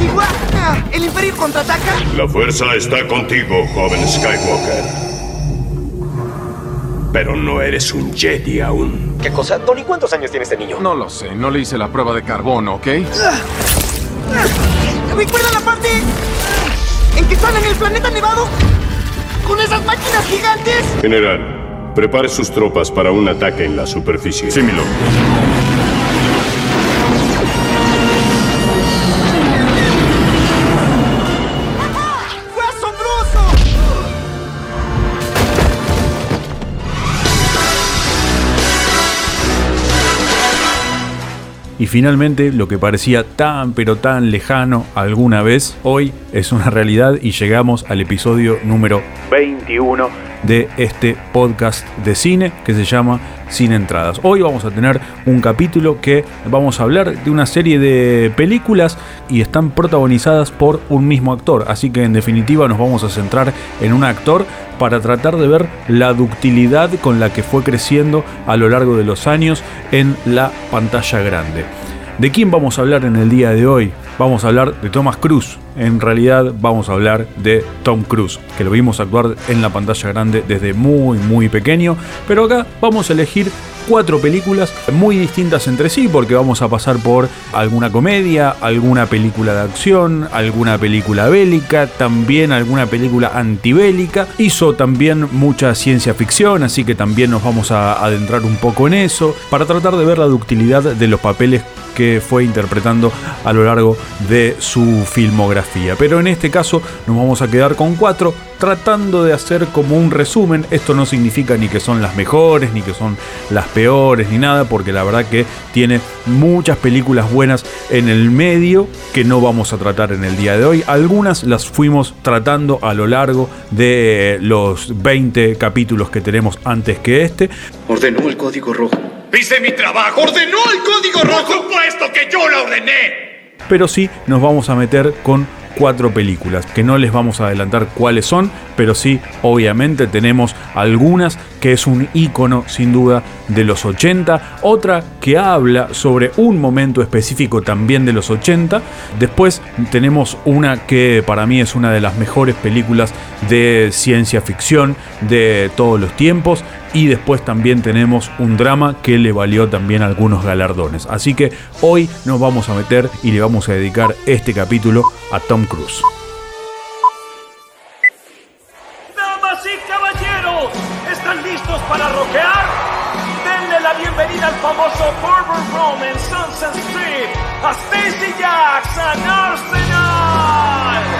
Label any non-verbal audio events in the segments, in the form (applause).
antigua? ¿El Imperio contraataca? La fuerza está contigo, joven Skywalker. Pero no eres un Jedi aún. ¿Qué cosa? Tony, ¿cuántos años tiene este niño? No lo sé, no le hice la prueba de carbono, ¿ok? ¿Recuerdan la parte en que están en el planeta nevado? ¿Con esas máquinas gigantes? General, prepare sus tropas para un ataque en la superficie. Sí, mi lord. Y finalmente, lo que parecía tan pero tan lejano alguna vez, hoy es una realidad y llegamos al episodio número 21 de este podcast de cine que se llama Sin Entradas. Hoy vamos a tener un capítulo que vamos a hablar de una serie de películas y están protagonizadas por un mismo actor. Así que en definitiva nos vamos a centrar en un actor para tratar de ver la ductilidad con la que fue creciendo a lo largo de los años en la pantalla grande. ¿De quién vamos a hablar en el día de hoy? Vamos a hablar de Thomas Cruise. En realidad vamos a hablar de Tom Cruise, que lo vimos actuar en la pantalla grande desde muy muy pequeño. Pero acá vamos a elegir cuatro películas muy distintas entre sí, porque vamos a pasar por alguna comedia, alguna película de acción, alguna película bélica, también alguna película antibélica. Hizo también mucha ciencia ficción, así que también nos vamos a adentrar un poco en eso, para tratar de ver la ductilidad de los papeles que fue interpretando a lo largo de su filmografía. Pero en este caso nos vamos a quedar con cuatro, tratando de hacer como un resumen. Esto no significa ni que son las mejores, ni que son las peores, ni nada, porque la verdad que tiene muchas películas buenas en el medio que no vamos a tratar en el día de hoy. Algunas las fuimos tratando a lo largo de los 20 capítulos que tenemos antes que este. Ordenó el código rojo. ¡Hice mi trabajo! ¡Ordenó el código rojo! ¡Por supuesto que yo lo ordené! Pero sí nos vamos a meter con cuatro películas, que no les vamos a adelantar cuáles son, pero sí, obviamente tenemos algunas que es un icono sin duda de los 80, otra que habla sobre un momento específico también de los 80, después tenemos una que para mí es una de las mejores películas de ciencia ficción de todos los tiempos, y después también tenemos un drama que le valió también algunos galardones. Así que hoy nos vamos a meter y le vamos a dedicar este capítulo a Tom Cruise. Damas y caballeros, ¿están listos para rockear? Denle la bienvenida al famoso Bourbon Room en Sunset Street, a Stacy Jackson Arsenal.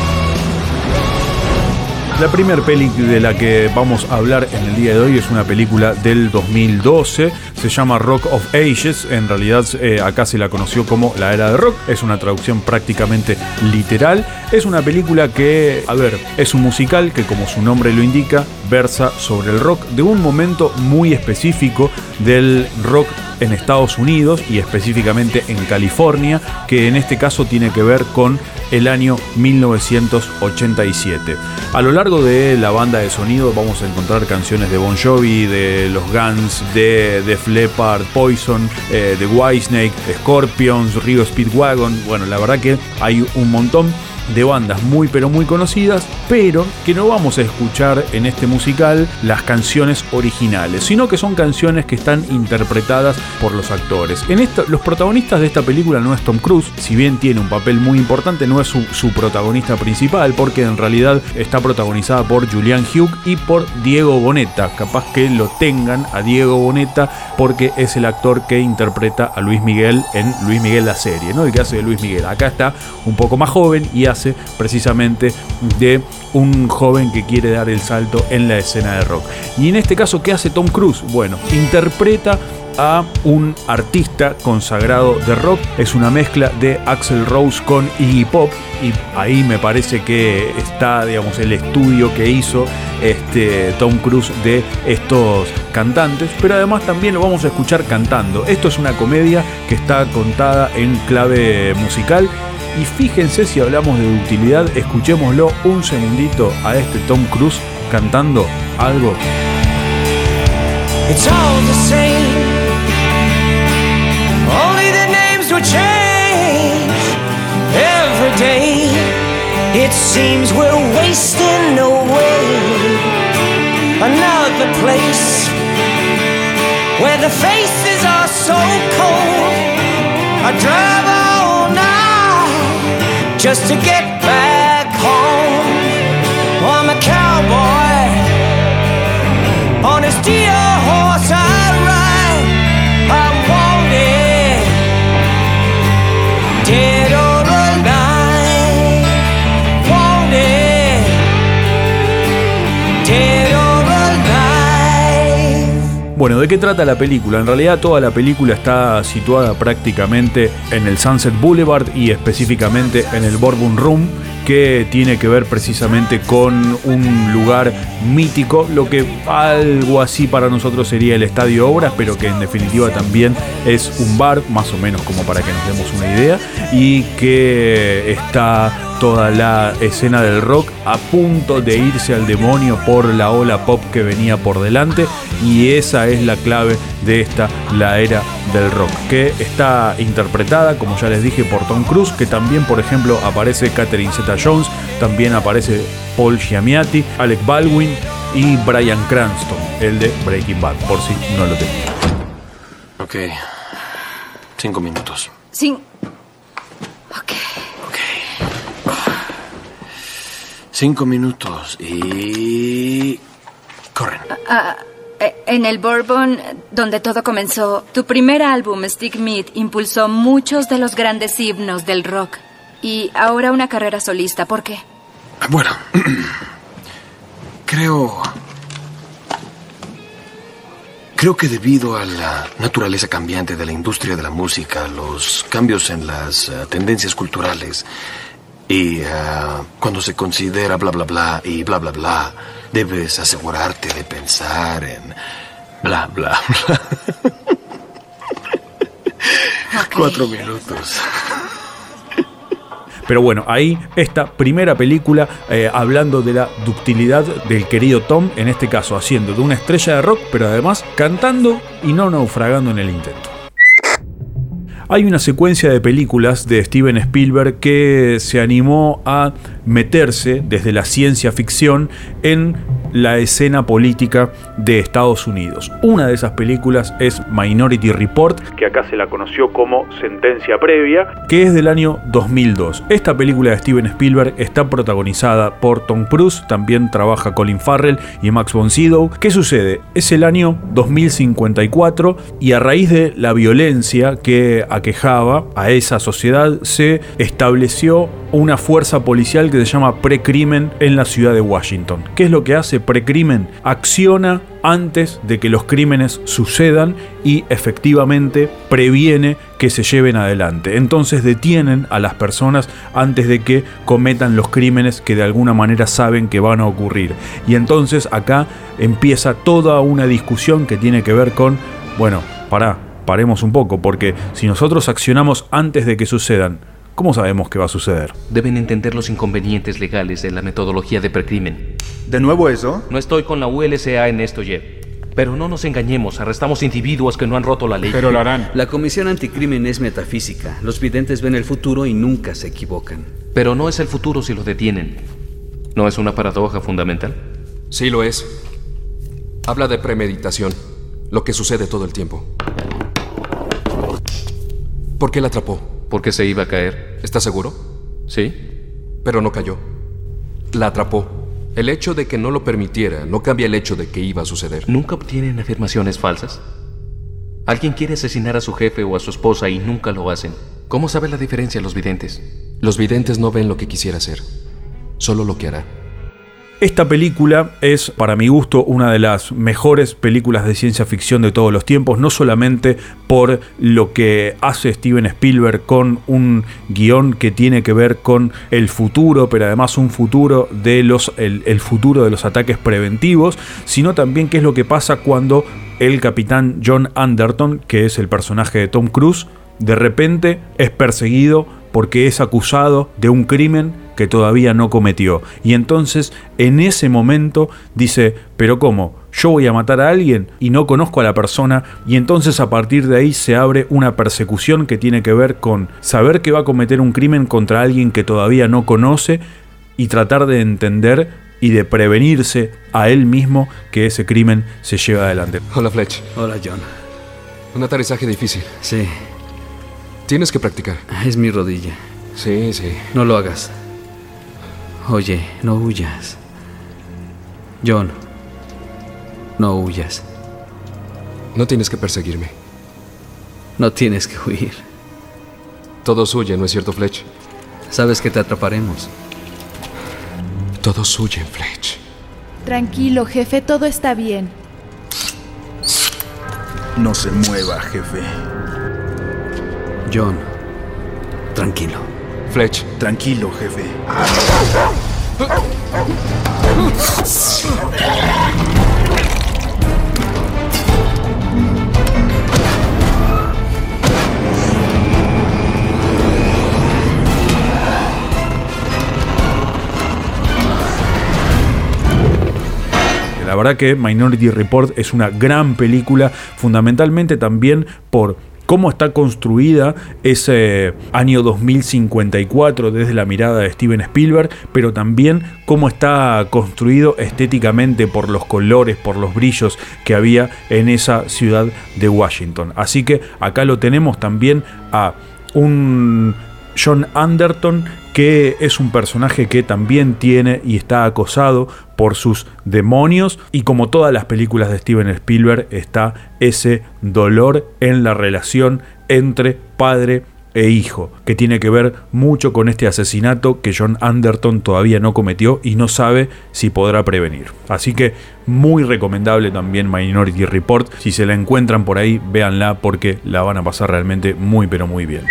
La primera peli de la que vamos a hablar en el día de hoy es una película del 2012, se llama Rock of Ages, en realidad eh, acá se la conoció como La Era de Rock, es una traducción prácticamente literal, es una película que, a ver, es un musical que como su nombre lo indica, versa sobre el rock de un momento muy específico del rock en Estados Unidos y específicamente en California, que en este caso tiene que ver con el año 1987. A lo largo de la banda de sonido vamos a encontrar canciones de Bon Jovi, de los Guns, de Def Leppard, Poison, eh, de Whitesnake, Scorpions, Rio Speedwagon. Bueno, la verdad que hay un montón de bandas muy pero muy conocidas, pero que no vamos a escuchar en este musical las canciones originales, sino que son canciones que están interpretadas por los actores. En esto, los protagonistas de esta película no es Tom Cruise, si bien tiene un papel muy importante, no es su, protagonista principal, porque en realidad está protagonizada por Julian Hugh y por Diego Boneta. Capaz que lo tengan a Diego Boneta porque es el actor que interpreta a Luis Miguel en Luis Miguel la serie, ¿no? El que hace de Luis Miguel. Acá está un poco más joven y precisamente de un joven que quiere dar el salto en la escena de rock. Y en este caso, ¿qué hace Tom Cruise? Bueno, interpreta a un artista consagrado de rock. Es una mezcla de Axel Rose con Iggy Pop y ahí me parece que está, digamos, el estudio que hizo este Tom Cruise de estos cantantes, pero además también lo vamos a escuchar cantando. Esto es una comedia que está contada en clave musical y fíjense si hablamos de utilidad, escuchémoslo un segundito a este Tom Cruise cantando algo. It's all the same. Only the names will change every day. It seems we're wasting away. Another place where the faces are so cold. I drive just to get back home. I'm a cowboy on a steel Bueno, ¿de qué trata la película? En realidad toda la película está situada prácticamente en el Sunset Boulevard y específicamente en el Bourbon Room, que tiene que ver precisamente con un lugar mítico, lo que algo así para nosotros sería el Estadio Obras, pero que en definitiva también es un bar, más o menos como para que nos demos una idea, y que está toda la escena del rock a punto de irse al demonio por la ola pop que venía por delante y esa es la clave de esta la era del rock que está interpretada como ya les dije por Tom Cruise que también por ejemplo aparece Catherine Zeta-Jones también aparece Paul Giamatti Alec Baldwin y Brian Cranston el de Breaking Bad por si no lo tenía Ok. Cinco minutos. Sin... Ok. Cinco minutos y... Corren. Ah, eh, en el Bourbon, donde todo comenzó, tu primer álbum, Stick Meat, impulsó muchos de los grandes himnos del rock. Y ahora una carrera solista. ¿Por qué? Bueno, (clears throat) creo... Creo que debido a la naturaleza cambiante de la industria de la música, los cambios en las eh, tendencias culturales y eh, cuando se considera bla bla bla y bla bla bla, debes asegurarte de pensar en bla bla bla. (laughs) Cuatro minutos. Pero bueno, ahí esta primera película eh, hablando de la ductilidad del querido Tom, en este caso haciendo de una estrella de rock, pero además cantando y no naufragando en el intento. Hay una secuencia de películas de Steven Spielberg que se animó a meterse desde la ciencia ficción en la escena política de Estados Unidos. Una de esas películas es Minority Report, que acá se la conoció como Sentencia Previa, que es del año 2002. Esta película de Steven Spielberg está protagonizada por Tom Cruise, también trabaja Colin Farrell y Max von Sydow. ¿Qué sucede? Es el año 2054 y a raíz de la violencia que aquejaba a esa sociedad se estableció una fuerza policial que se llama precrimen en la ciudad de Washington. ¿Qué es lo que hace precrimen? Acciona antes de que los crímenes sucedan y efectivamente previene que se lleven adelante. Entonces detienen a las personas antes de que cometan los crímenes que de alguna manera saben que van a ocurrir. Y entonces acá empieza toda una discusión que tiene que ver con, bueno, pará, paremos un poco, porque si nosotros accionamos antes de que sucedan, ¿Cómo sabemos qué va a suceder? Deben entender los inconvenientes legales de la metodología de precrimen. ¿De nuevo eso? No estoy con la ULSA en esto, Jeff. Pero no nos engañemos, arrestamos individuos que no han roto la ley. Pero lo harán. La Comisión Anticrimen es metafísica. Los videntes ven el futuro y nunca se equivocan. Pero no es el futuro si lo detienen. ¿No es una paradoja fundamental? Sí lo es. Habla de premeditación, lo que sucede todo el tiempo. ¿Por qué la atrapó? Porque se iba a caer. ¿Estás seguro? Sí. Pero no cayó. La atrapó. El hecho de que no lo permitiera no cambia el hecho de que iba a suceder. ¿Nunca obtienen afirmaciones falsas? Alguien quiere asesinar a su jefe o a su esposa y nunca lo hacen. ¿Cómo sabe la diferencia los videntes? Los videntes no ven lo que quisiera hacer, solo lo que hará. Esta película es, para mi gusto, una de las mejores películas de ciencia ficción de todos los tiempos, no solamente por lo que hace Steven Spielberg con un guion que tiene que ver con el futuro, pero además un futuro de los, el, futuro de los ataques preventivos, sino también qué es lo que pasa cuando el capitán John Anderton, que es el personaje de Tom Cruise, de repente es perseguido porque es acusado de un crimen que todavía no cometió. Y entonces en ese momento dice, pero ¿cómo? Yo voy a matar a alguien y no conozco a la persona y entonces a partir de ahí se abre una persecución que tiene que ver con saber que va a cometer un crimen contra alguien que todavía no conoce y tratar de entender y de prevenirse a él mismo que ese crimen se lleve adelante. Hola Fletch. Hola John. Un aterrizaje difícil. Sí. Tienes que practicar. Es mi rodilla. Sí, sí. No lo hagas. Oye, no huyas. John, no huyas. No tienes que perseguirme. No tienes que huir. Todos huyen, ¿no es cierto, Fletch? Sabes que te atraparemos. Todos huyen, Fletch. Tranquilo, jefe, todo está bien. No se mueva, jefe. John, tranquilo. Fletch. Tranquilo, jefe. La verdad que Minority Report es una gran película, fundamentalmente también por cómo está construida ese año 2054 desde la mirada de Steven Spielberg, pero también cómo está construido estéticamente por los colores, por los brillos que había en esa ciudad de Washington. Así que acá lo tenemos también a un John Anderton, que es un personaje que también tiene y está acosado por sus demonios y como todas las películas de Steven Spielberg está ese dolor en la relación entre padre e hijo, que tiene que ver mucho con este asesinato que John Anderton todavía no cometió y no sabe si podrá prevenir. Así que muy recomendable también Minority Report, si se la encuentran por ahí, véanla porque la van a pasar realmente muy pero muy bien.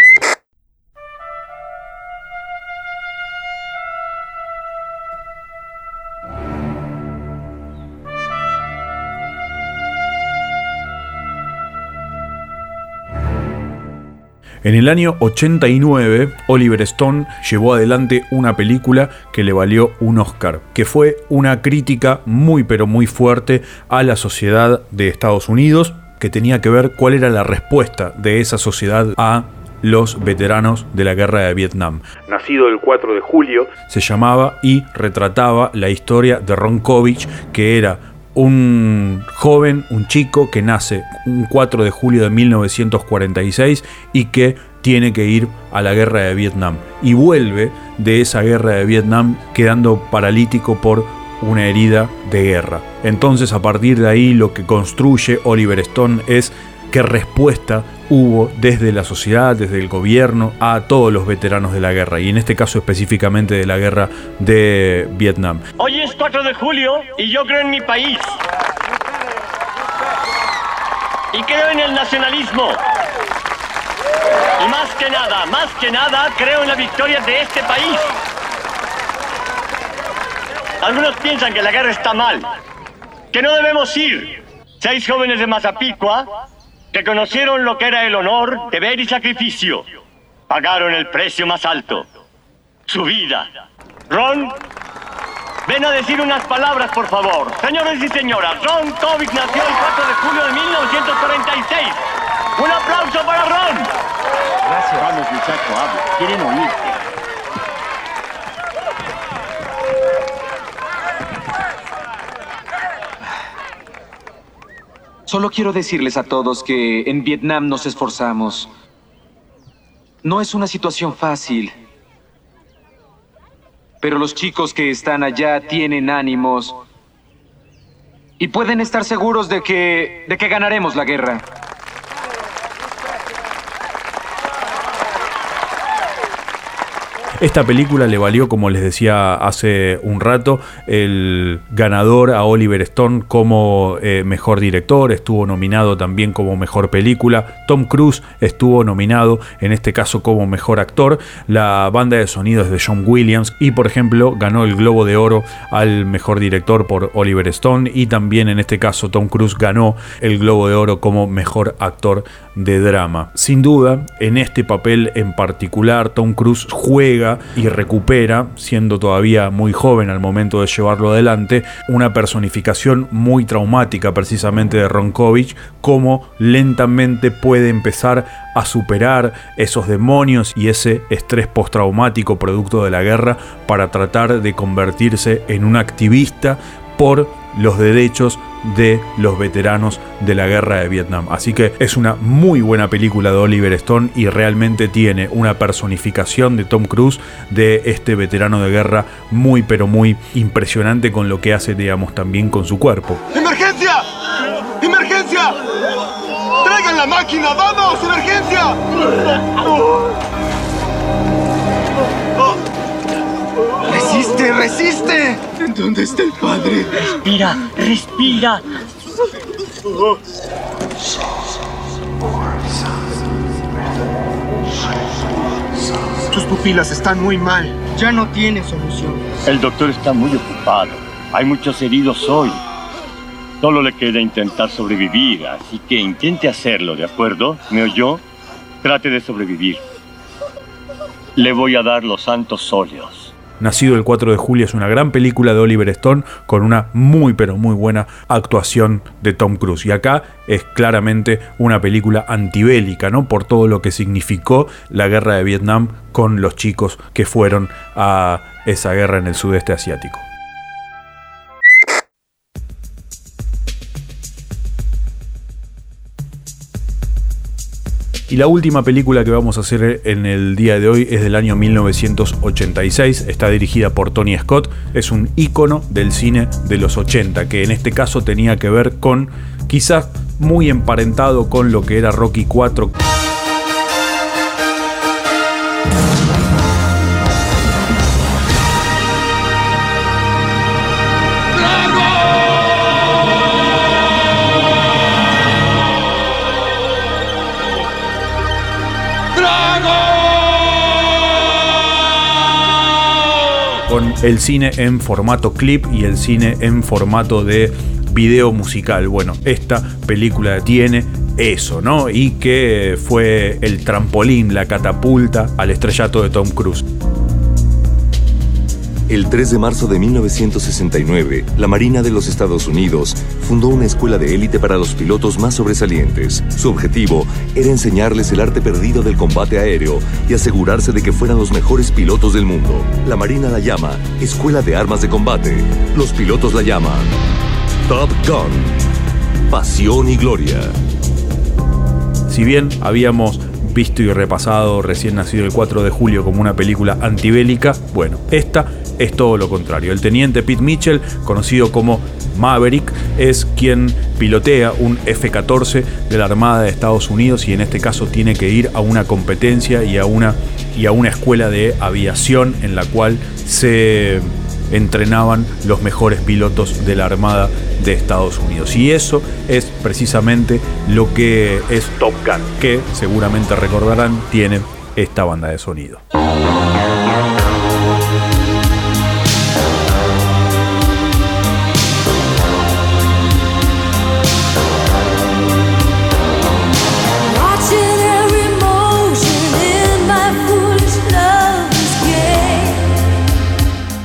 En el año 89, Oliver Stone llevó adelante una película que le valió un Oscar, que fue una crítica muy pero muy fuerte a la sociedad de Estados Unidos, que tenía que ver cuál era la respuesta de esa sociedad a los veteranos de la guerra de Vietnam. Nacido el 4 de julio, se llamaba y retrataba la historia de Ron Kovic, que era un joven, un chico que nace un 4 de julio de 1946 y que tiene que ir a la guerra de Vietnam. Y vuelve de esa guerra de Vietnam quedando paralítico por una herida de guerra. Entonces a partir de ahí lo que construye Oliver Stone es qué respuesta hubo desde la sociedad, desde el gobierno, a todos los veteranos de la guerra, y en este caso específicamente de la guerra de Vietnam. Hoy es 4 de julio y yo creo en mi país. Y creo en el nacionalismo. Y más que nada, más que nada, creo en la victoria de este país. Algunos piensan que la guerra está mal, que no debemos ir. Seis jóvenes de Mazapicua que conocieron lo que era el honor, deber y sacrificio, pagaron el precio más alto, su vida. Ron, ven a decir unas palabras, por favor. Señores y señoras, Ron Kovic nació el 4 de julio de 1946. Un aplauso para Ron. Gracias. Vamos, muchacho, habla. Quieren oírte. Solo quiero decirles a todos que en Vietnam nos esforzamos. No es una situación fácil. Pero los chicos que están allá tienen ánimos. Y pueden estar seguros de que. de que ganaremos la guerra. Esta película le valió, como les decía hace un rato, el ganador a Oliver Stone como eh, mejor director, estuvo nominado también como mejor película, Tom Cruise estuvo nominado en este caso como mejor actor, la banda de sonido es de John Williams y por ejemplo ganó el Globo de Oro al mejor director por Oliver Stone y también en este caso Tom Cruise ganó el Globo de Oro como mejor actor de drama. Sin duda, en este papel en particular, Tom Cruise juega y recupera, siendo todavía muy joven al momento de llevarlo adelante, una personificación muy traumática precisamente de Ronkovich, cómo lentamente puede empezar a superar esos demonios y ese estrés postraumático producto de la guerra para tratar de convertirse en un activista por los derechos de los veteranos de la guerra de Vietnam. Así que es una muy buena película de Oliver Stone y realmente tiene una personificación de Tom Cruise de este veterano de guerra muy pero muy impresionante con lo que hace, digamos, también con su cuerpo. ¡Emergencia! ¡Emergencia! ¡Traigan la máquina! ¡Vamos! ¡Emergencia! ¡Resiste! ¡Resiste! ¿Dónde está el padre? Respira, respira. Tus pupilas están muy mal. Ya no tiene solución. El doctor está muy ocupado. Hay muchos heridos hoy. Solo le queda intentar sobrevivir, así que intente hacerlo, ¿de acuerdo? ¿Me oyó? Trate de sobrevivir. Le voy a dar los santos óleos. Nacido el 4 de julio es una gran película de Oliver Stone con una muy pero muy buena actuación de Tom Cruise. Y acá es claramente una película antibélica, ¿no? Por todo lo que significó la guerra de Vietnam con los chicos que fueron a esa guerra en el sudeste asiático. Y la última película que vamos a hacer en el día de hoy es del año 1986, está dirigida por Tony Scott, es un ícono del cine de los 80, que en este caso tenía que ver con, quizás muy emparentado con lo que era Rocky 4. El cine en formato clip y el cine en formato de video musical. Bueno, esta película tiene eso, ¿no? Y que fue el trampolín, la catapulta al estrellato de Tom Cruise. El 3 de marzo de 1969, la Marina de los Estados Unidos fundó una escuela de élite para los pilotos más sobresalientes. Su objetivo era enseñarles el arte perdido del combate aéreo y asegurarse de que fueran los mejores pilotos del mundo. La Marina la llama Escuela de Armas de Combate. Los pilotos la llaman Top Gun. Pasión y gloria. Si bien habíamos visto y repasado recién nacido el 4 de julio como una película antibélica, bueno, esta es todo lo contrario. El teniente Pete Mitchell, conocido como Maverick, es quien pilotea un F-14 de la Armada de Estados Unidos y en este caso tiene que ir a una competencia y a una, y a una escuela de aviación en la cual se entrenaban los mejores pilotos de la Armada de Estados Unidos. Y eso es precisamente lo que es Top Gun, que seguramente recordarán tiene esta banda de sonido.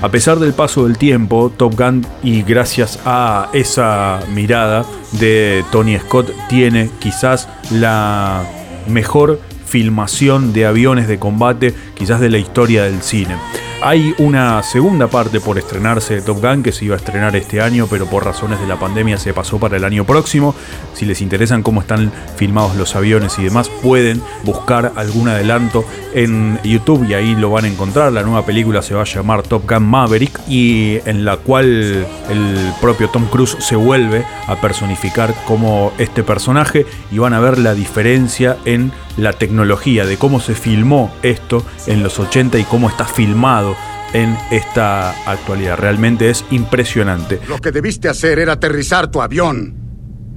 A pesar del paso del tiempo, Top Gun y gracias a esa mirada de Tony Scott tiene quizás la mejor filmación de aviones de combate quizás de la historia del cine. Hay una segunda parte por estrenarse de Top Gun que se iba a estrenar este año, pero por razones de la pandemia se pasó para el año próximo. Si les interesan cómo están filmados los aviones y demás, pueden buscar algún adelanto en YouTube y ahí lo van a encontrar. La nueva película se va a llamar Top Gun Maverick y en la cual el propio Tom Cruise se vuelve a personificar como este personaje y van a ver la diferencia en la tecnología de cómo se filmó esto en los 80 y cómo está filmado en esta actualidad. Realmente es impresionante. Lo que debiste hacer era aterrizar tu avión.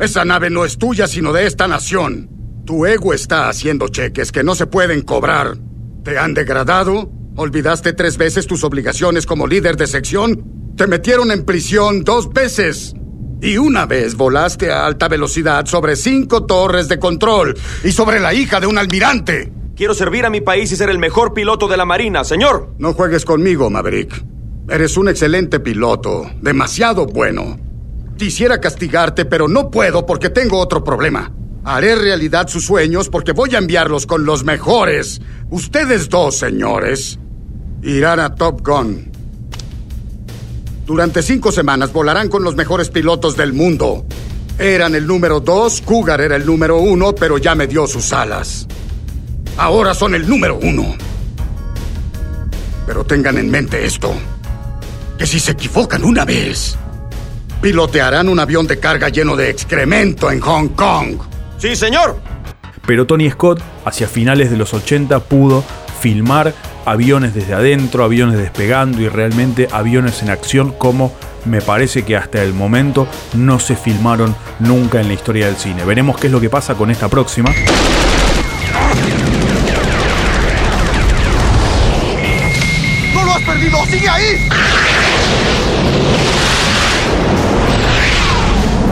Esa nave no es tuya, sino de esta nación. Tu ego está haciendo cheques que no se pueden cobrar. ¿Te han degradado? ¿Olvidaste tres veces tus obligaciones como líder de sección? Te metieron en prisión dos veces. Y una vez volaste a alta velocidad sobre cinco torres de control y sobre la hija de un almirante. Quiero servir a mi país y ser el mejor piloto de la Marina, señor. No juegues conmigo, Maverick. Eres un excelente piloto, demasiado bueno. Quisiera castigarte, pero no puedo porque tengo otro problema. Haré realidad sus sueños porque voy a enviarlos con los mejores. Ustedes dos, señores, irán a Top Gun. Durante cinco semanas volarán con los mejores pilotos del mundo. Eran el número dos, Cougar era el número uno, pero ya me dio sus alas. Ahora son el número uno. Pero tengan en mente esto, que si se equivocan una vez, pilotearán un avión de carga lleno de excremento en Hong Kong. Sí, señor. Pero Tony Scott, hacia finales de los 80, pudo filmar aviones desde adentro, aviones despegando y realmente aviones en acción como me parece que hasta el momento no se filmaron nunca en la historia del cine. Veremos qué es lo que pasa con esta próxima. Perdido! ¡Sigue ahí!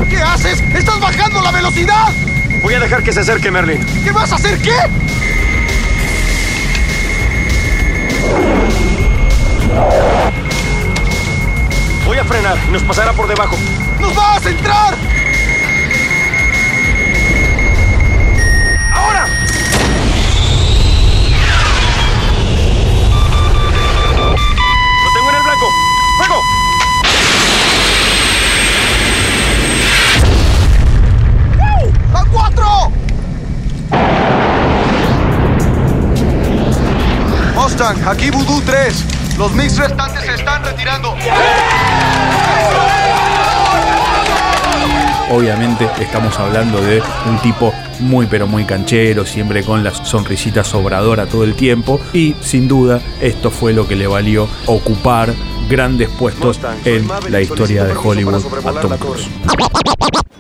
¿Qué haces? ¡Estás bajando la velocidad! Voy a dejar que se acerque, Merlin. ¿Qué vas a hacer? ¿Qué? Voy a frenar y nos pasará por debajo. ¡Nos va a centrar! Mustang, aquí Voodoo 3. Los mix restantes se están retirando. Obviamente estamos hablando de un tipo muy pero muy canchero, siempre con la sonrisita sobradora todo el tiempo y sin duda esto fue lo que le valió ocupar grandes puestos en la historia de Hollywood a Tom Cruise.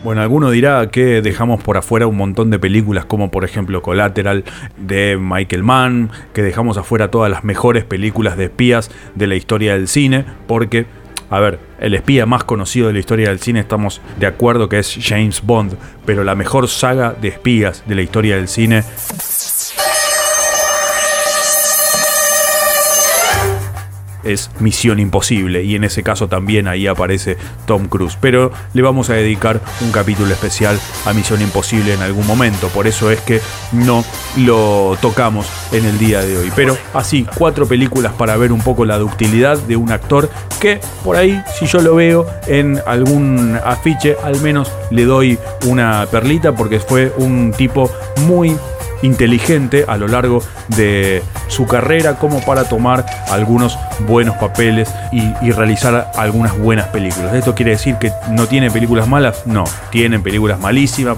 Bueno, alguno dirá que dejamos por afuera un montón de películas como por ejemplo Collateral de Michael Mann, que dejamos afuera todas las mejores películas de espías de la historia del cine, porque a ver, el espía más conocido de la historia del cine estamos de acuerdo que es James Bond, pero la mejor saga de espías de la historia del cine es Misión Imposible y en ese caso también ahí aparece Tom Cruise. Pero le vamos a dedicar un capítulo especial a Misión Imposible en algún momento, por eso es que no lo tocamos en el día de hoy. Pero así, cuatro películas para ver un poco la ductilidad de un actor que por ahí, si yo lo veo en algún afiche, al menos le doy una perlita porque fue un tipo muy inteligente a lo largo de su carrera como para tomar algunos buenos papeles y, y, realizar algunas buenas películas. ¿Esto quiere decir que no tiene películas malas? No, tienen películas malísimas.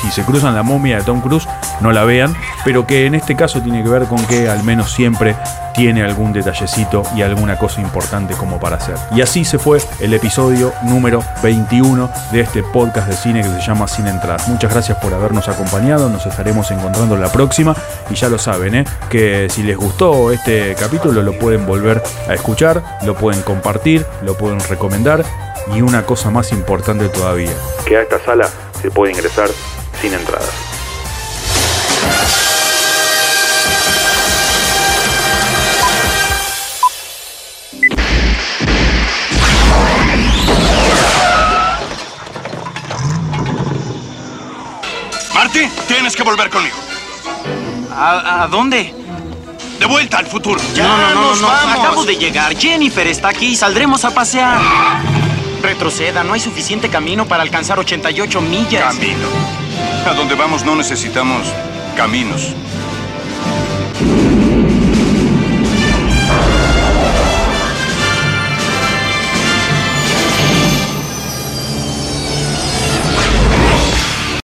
Si se cruzan la momia de Tom Cruise, no la vean, pero que en este caso tiene que ver con que al menos siempre tiene algún detallecito y alguna cosa importante como para hacer. Y así se fue el episodio número 21 de este podcast de cine que se llama Sin Entrar. Muchas gracias por habernos acompañado, nos estaremos encontrando la próxima y ya lo saben, ¿eh? que si les gustó este capítulo lo pueden volver a escuchar, lo pueden compartir, lo pueden recomendar y una cosa más importante todavía, que a esta sala se puede ingresar sin entradas. Marty, tienes que volver conmigo. ¿A, a dónde? De vuelta al futuro. Ya no, no, no, no, Acabo de llegar. Jennifer está aquí. Saldremos a pasear. Retroceda. No hay suficiente camino para alcanzar 88 millas. Camino. A donde vamos no necesitamos caminos.